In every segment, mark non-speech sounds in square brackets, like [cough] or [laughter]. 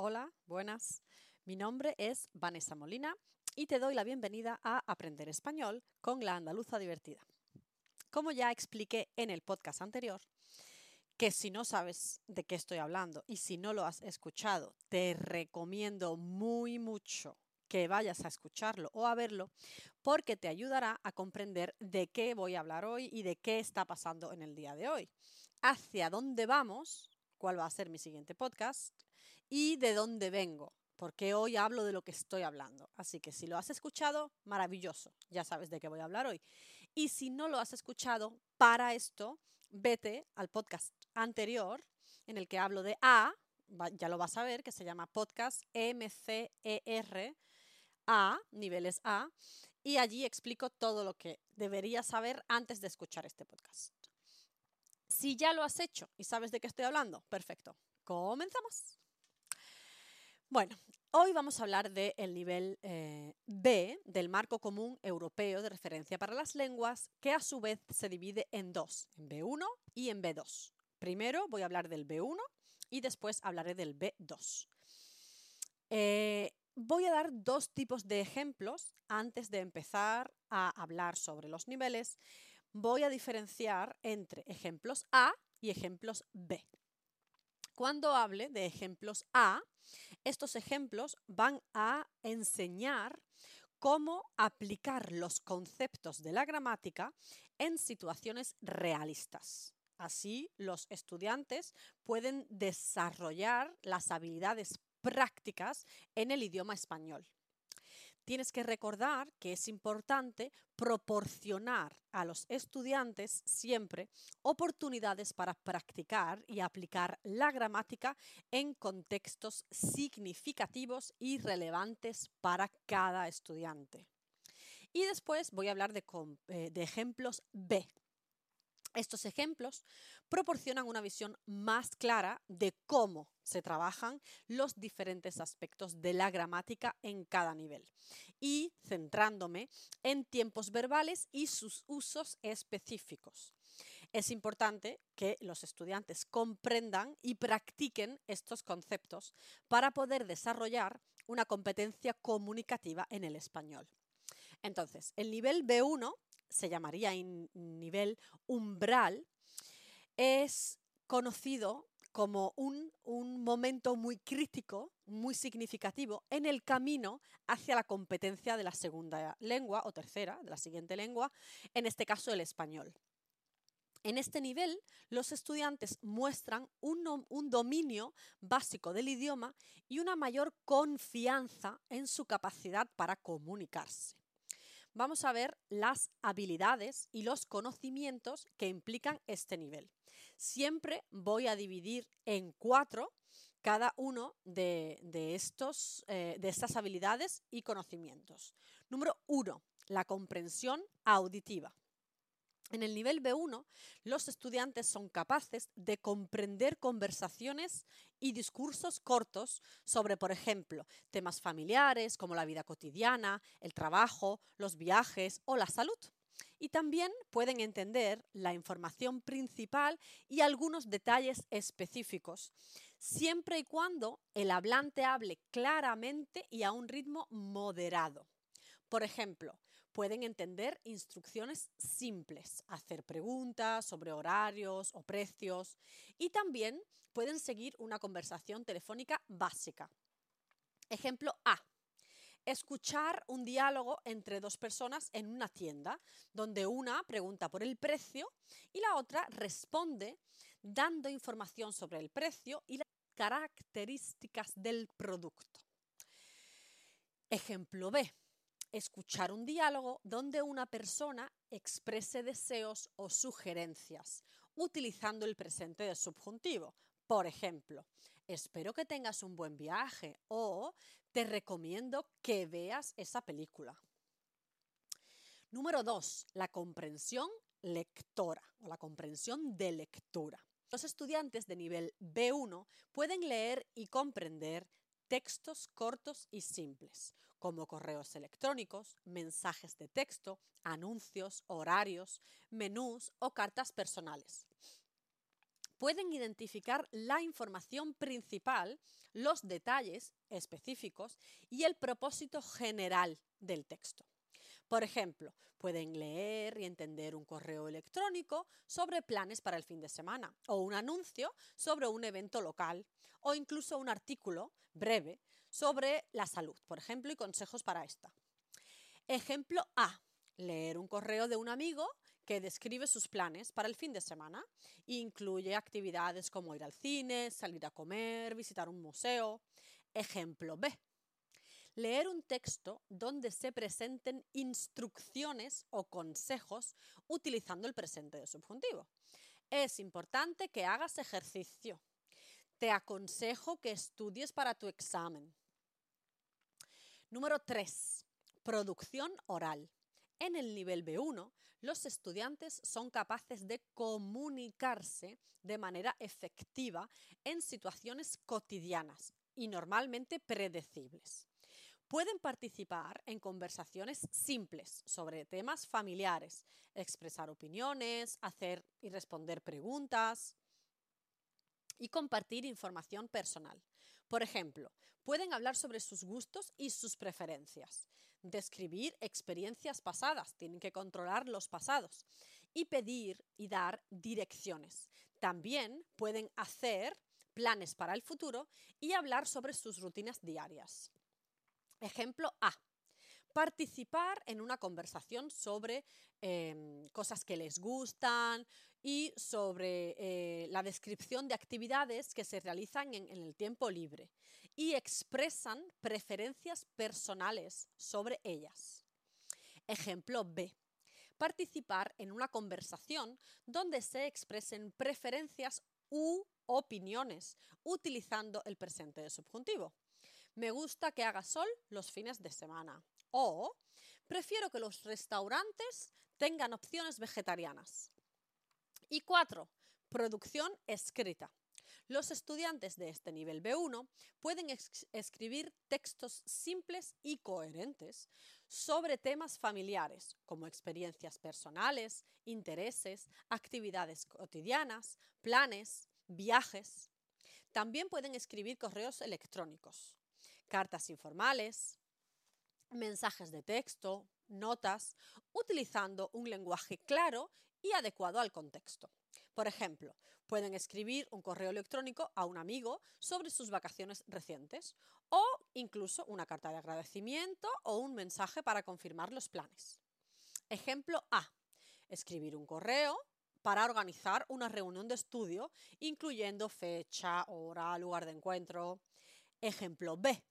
Hola, buenas. Mi nombre es Vanessa Molina y te doy la bienvenida a Aprender Español con la Andaluza Divertida. Como ya expliqué en el podcast anterior, que si no sabes de qué estoy hablando y si no lo has escuchado, te recomiendo muy mucho que vayas a escucharlo o a verlo porque te ayudará a comprender de qué voy a hablar hoy y de qué está pasando en el día de hoy. Hacia dónde vamos, cuál va a ser mi siguiente podcast y de dónde vengo, porque hoy hablo de lo que estoy hablando. Así que si lo has escuchado, maravilloso, ya sabes de qué voy a hablar hoy. Y si no lo has escuchado, para esto, vete al podcast anterior en el que hablo de A, ya lo vas a ver, que se llama podcast MCER A, niveles A, y allí explico todo lo que deberías saber antes de escuchar este podcast. Si ya lo has hecho y sabes de qué estoy hablando, perfecto. Comenzamos. Bueno, hoy vamos a hablar del nivel eh, B del Marco Común Europeo de Referencia para las Lenguas, que a su vez se divide en dos, en B1 y en B2. Primero voy a hablar del B1 y después hablaré del B2. Eh, voy a dar dos tipos de ejemplos antes de empezar a hablar sobre los niveles. Voy a diferenciar entre ejemplos A y ejemplos B. Cuando hable de ejemplos A, estos ejemplos van a enseñar cómo aplicar los conceptos de la gramática en situaciones realistas. Así, los estudiantes pueden desarrollar las habilidades prácticas en el idioma español tienes que recordar que es importante proporcionar a los estudiantes siempre oportunidades para practicar y aplicar la gramática en contextos significativos y relevantes para cada estudiante. Y después voy a hablar de, eh, ejemplos B, estos ejemplos proporcionan una visión más clara de cómo se trabajan los diferentes aspectos de la gramática en cada nivel y centrándome en tiempos verbales y sus usos específicos. Es importante que los estudiantes comprendan y practiquen estos conceptos para poder desarrollar una competencia comunicativa en el español. Entonces, el nivel B1 se llamaría nivel umbral, es conocido como un, un, momento muy crítico, muy significativo en el camino hacia la competencia de la segunda lengua o tercera, de la siguiente lengua, en este caso el español. En este nivel, los estudiantes muestran un, un, dominio básico del idioma y una mayor confianza en su capacidad para comunicarse vamos a ver las habilidades y los conocimientos que implican este nivel. Siempre voy a dividir en cuatro cada uno de, estos, eh, de estas habilidades y conocimientos. Número uno, la comprensión auditiva. En el nivel B1, los estudiantes son capaces de comprender conversaciones y discursos cortos sobre, por ejemplo, temas familiares como la vida cotidiana, el trabajo, los viajes o la salud. Y también pueden entender la información principal y algunos detalles específicos, siempre y cuando el hablante hable claramente y a un ritmo moderado. Por ejemplo, pueden entender instrucciones simples, hacer preguntas sobre horarios o precios y también pueden seguir una conversación telefónica básica. Ejemplo A. Escuchar un diálogo entre dos personas en una tienda, donde una pregunta por el precio y la otra responde dando información sobre el precio y las características del producto. Ejemplo B escuchar un diálogo donde una persona exprese deseos o sugerencias, utilizando el presente del subjuntivo. Por ejemplo, espero que tengas un buen viaje o te recomiendo que veas esa película. Número 2. La comprensión lectora o la comprensión de lectura. Los estudiantes de nivel B1 pueden leer y comprender textos cortos y simples, como correos electrónicos, mensajes de texto, anuncios, horarios, menús o cartas personales. pueden identificar la información principal, los detalles específicos y el propósito general del texto. Por ejemplo, pueden leer y entender un correo electrónico sobre planes para el fin de semana o un anuncio sobre un evento local o incluso un artículo breve sobre la salud, por ejemplo, y consejos para esta. Ejemplo A. Leer un correo de un amigo que describe sus planes para el fin de semana. Incluye actividades como ir al cine, salir a comer, visitar un museo. Ejemplo B. Leer un texto donde se presenten instrucciones o consejos utilizando el presente de subjuntivo. Es importante que hagas ejercicio. Te aconsejo que estudies para tu examen. Número 3. Producción oral. En el nivel B1, los estudiantes son capaces de comunicarse de manera efectiva en situaciones cotidianas y normalmente predecibles. Pueden participar en conversaciones simples sobre temas familiares, expresar opiniones, hacer y responder preguntas y compartir información personal. Por ejemplo, pueden hablar sobre sus gustos y sus preferencias, describir experiencias pasadas, tienen que controlar los pasados, y pedir y dar direcciones. También pueden hacer planes para el futuro y hablar sobre sus rutinas diarias. Ejemplo A. Participar en una conversación sobre em, cosas que les gustan y sobre eh, la descripción de actividades que se realizan en el tiempo libre y expresan preferencias personales sobre ellas. Ejemplo B. Participar en una conversación donde se expresen preferencias u opiniones utilizando el presente de subjuntivo. Me gusta que haga sol los fines de semana. O prefiero que los restaurantes tengan opciones vegetarianas. Y cuatro, producción escrita. Los estudiantes de este nivel B1 pueden escribir textos simples y coherentes sobre temas familiares, como experiencias personales, intereses, actividades cotidianas, planes, viajes. También pueden escribir correos electrónicos, cartas informales, mensajes de texto, notas, utilizando un lenguaje claro y adecuado al contexto. Por ejemplo, pueden escribir un correo electrónico a un amigo sobre sus vacaciones recientes o incluso una carta de agradecimiento o un mensaje para confirmar los planes. Ejemplo A. Escribir un correo para organizar una reunión de estudio incluyendo fecha, hora, lugar de encuentro. Ejemplo B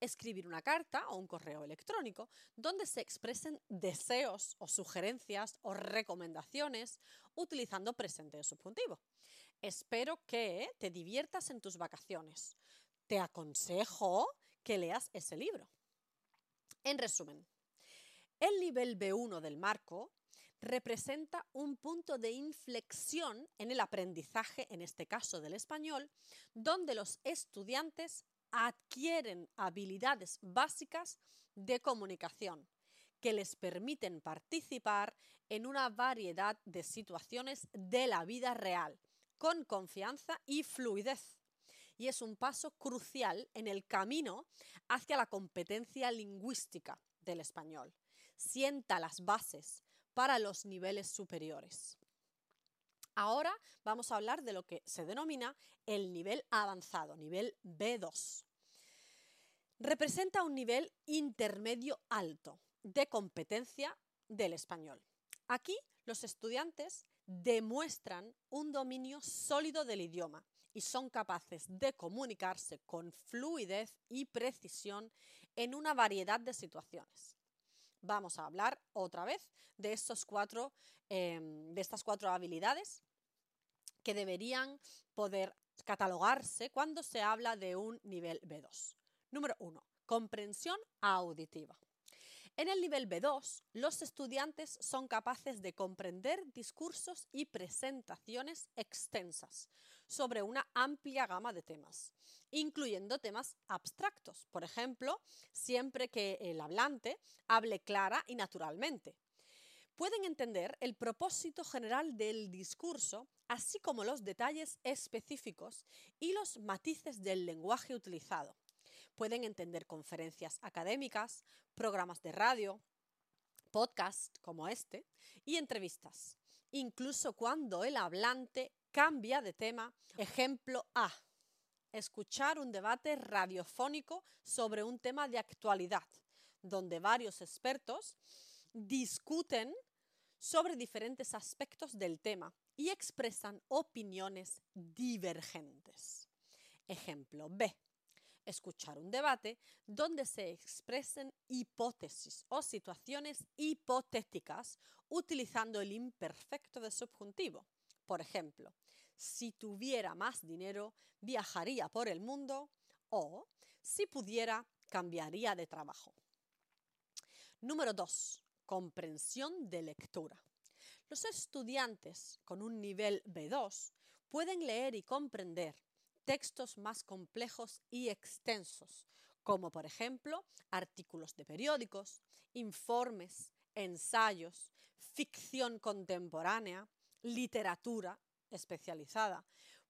escribir una carta o un correo electrónico donde se expresen deseos o sugerencias o recomendaciones utilizando presente de subjuntivo. Espero que te diviertas en tus vacaciones. Te aconsejo que leas ese libro. En resumen, el nivel B1 del marco representa un punto de inflexión en el aprendizaje, en este caso del español, donde los estudiantes adquieren habilidades básicas de comunicación que les permiten participar en una variedad de situaciones de la vida real, con confianza y fluidez. Y es un paso crucial en el camino hacia la competencia lingüística del español. Sienta las bases para los niveles superiores. Ahora vamos a hablar de lo que se denomina el nivel avanzado, nivel B2. Representa un nivel intermedio alto de competencia del español. Aquí los estudiantes demuestran un dominio sólido del idioma y son capaces de comunicarse con fluidez y precisión en una variedad de situaciones. Vamos a hablar otra vez de, estos cuatro, em, de estas cuatro habilidades que deberían poder catalogarse cuando se habla de un nivel B2. Número 1. Comprensión auditiva. En el nivel B2, los estudiantes son capaces de comprender discursos y presentaciones extensas sobre una amplia gama de temas, incluyendo temas abstractos, por ejemplo, siempre que el hablante hable clara y naturalmente. Pueden entender el propósito general del discurso, así como los detalles específicos y los matices del lenguaje utilizado. Pueden entender conferencias académicas, programas de radio, podcasts como este y entrevistas, incluso cuando el hablante cambia de tema. Ejemplo A. Escuchar un debate radiofónico sobre un tema de actualidad, donde varios expertos discuten sobre diferentes aspectos del tema y expresan opiniones divergentes. Ejemplo B. Escuchar un debate donde se expresen hipótesis o situaciones hipotéticas utilizando el imperfecto de subjuntivo. Por ejemplo, si tuviera más dinero, viajaría por el mundo o si pudiera, cambiaría de trabajo. Número 2 comprensión de lectura. Los estudiantes con un nivel B2 pueden leer y comprender textos más complejos y extensos, como por ejemplo artículos de periódicos, informes, ensayos, ficción contemporánea, literatura especializada.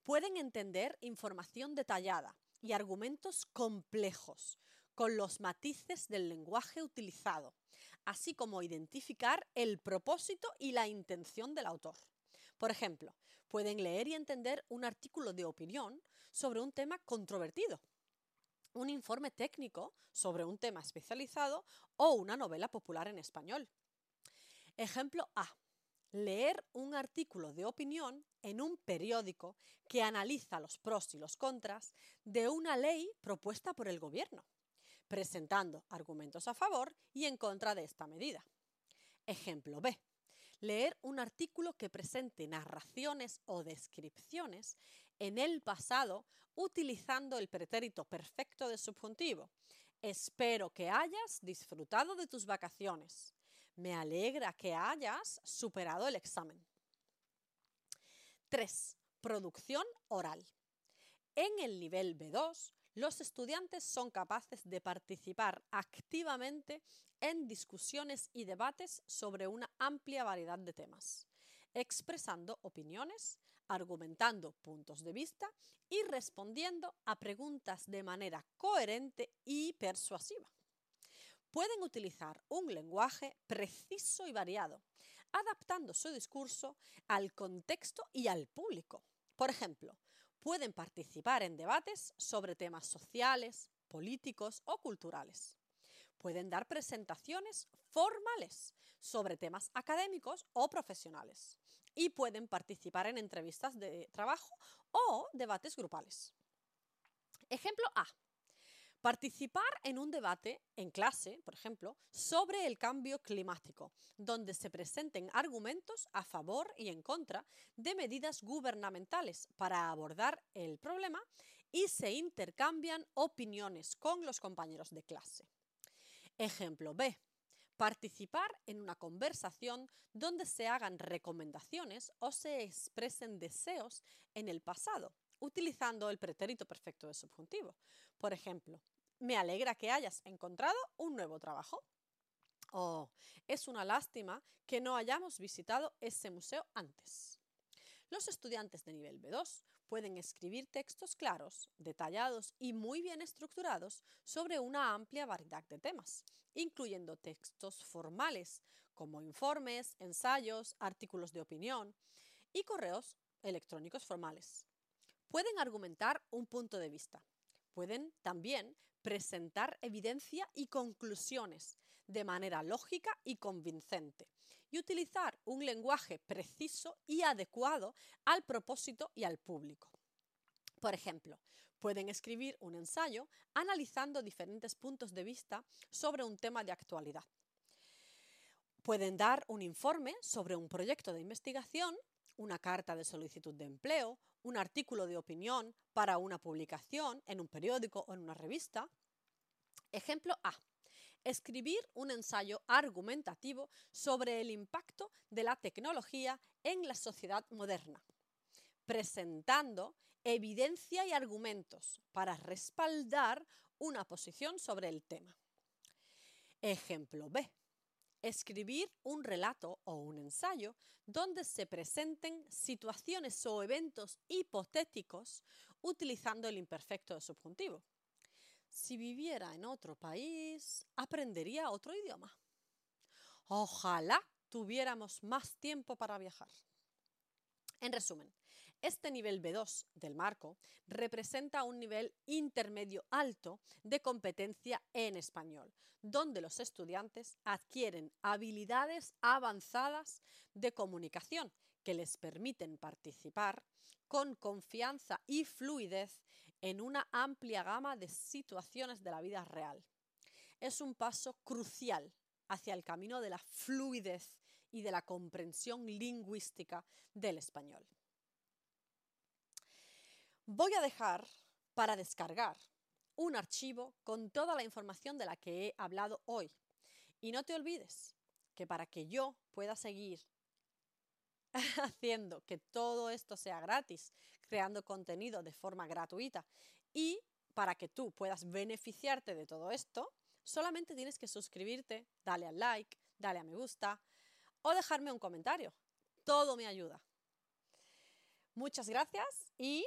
Pueden entender información detallada y argumentos complejos, con los matices del lenguaje utilizado, así como identificar el propósito y la intención del autor. Por ejemplo, pueden leer y entender un artículo de opinión sobre un tema controvertido, un informe técnico sobre un tema especializado o una novela popular en español. Ejemplo A. Leer un artículo de opinión en un periódico que analiza los pros y los contras de una ley propuesta por el gobierno presentando argumentos a favor y en contra de esta medida. Ejemplo B. Leer un artículo que presente narraciones o descripciones en el pasado utilizando el pretérito perfecto de subjuntivo. Espero que hayas disfrutado de tus vacaciones. Me alegra que hayas superado el examen. 3. Producción oral. En el nivel B2, los estudiantes son capaces de participar activamente en discusiones y debates sobre una amplia variedad de temas, expresando opiniones, argumentando puntos de vista y respondiendo a preguntas de manera coherente y persuasiva. Pueden utilizar un lenguaje preciso y variado, adaptando su discurso al contexto y al público. Por ejemplo, pueden participar en debates sobre temas sociales, políticos o culturales. Pueden dar presentaciones formales sobre temas académicos o profesionales y pueden participar en entrevistas de trabajo o debates grupales. Ejemplo A. Participar en un debate en clase, por ejemplo, sobre el cambio climático, donde se presenten argumentos a favor y en contra de medidas gubernamentales para abordar el problema y se intercambian opiniones con los compañeros de clase. Ejemplo B. Participar en una conversación donde se hagan recomendaciones o se expresen deseos en el pasado utilizando el pretérito perfecto de subjuntivo. Por ejemplo, me alegra que hayas encontrado un nuevo trabajo. Oh, es una lástima que no hayamos visitado ese museo antes. Los estudiantes de nivel B2 pueden escribir textos claros, detallados y muy bien estructurados sobre una amplia variedad de temas, incluyendo textos formales como informes, ensayos, artículos de opinión y correos electrónicos formales. Pueden argumentar un punto de vista. Pueden también presentar evidencia y conclusiones de manera lógica y convincente y utilizar un lenguaje preciso y adecuado al propósito y al público. Por ejemplo, pueden escribir un ensayo analizando diferentes puntos de vista sobre un tema de actualidad. Pueden dar un informe sobre un proyecto de investigación una carta de solicitud de empleo, un artículo de opinión para una publicación en un periódico o en una revista. Ejemplo A. Escribir un ensayo argumentativo sobre el impacto de la tecnología en la sociedad moderna, presentando evidencia y argumentos para respaldar una posición sobre el tema. Ejemplo B escribir un relato o un ensayo donde se presenten situaciones o eventos hipotéticos utilizando el imperfecto de subjuntivo. Si viviera en otro país, aprendería otro idioma. Ojalá tuviéramos más tiempo para viajar. En resumen, este nivel B2 del marco representa un nivel intermedio alto de competencia en español, donde los estudiantes adquieren habilidades avanzadas de comunicación que les permiten participar con confianza y fluidez en una amplia gama de situaciones de la vida real. Es un paso crucial hacia el camino de la fluidez y de la comprensión lingüística del español. Voy a dejar para descargar un archivo con toda la información de la que he hablado hoy. Y no te olvides que para que yo pueda seguir [laughs] haciendo que todo esto sea gratis, creando contenido de forma gratuita y para que tú puedas beneficiarte de todo esto, solamente tienes que suscribirte, darle al like, darle a me gusta o dejarme un comentario. Todo me ayuda. Muchas gracias y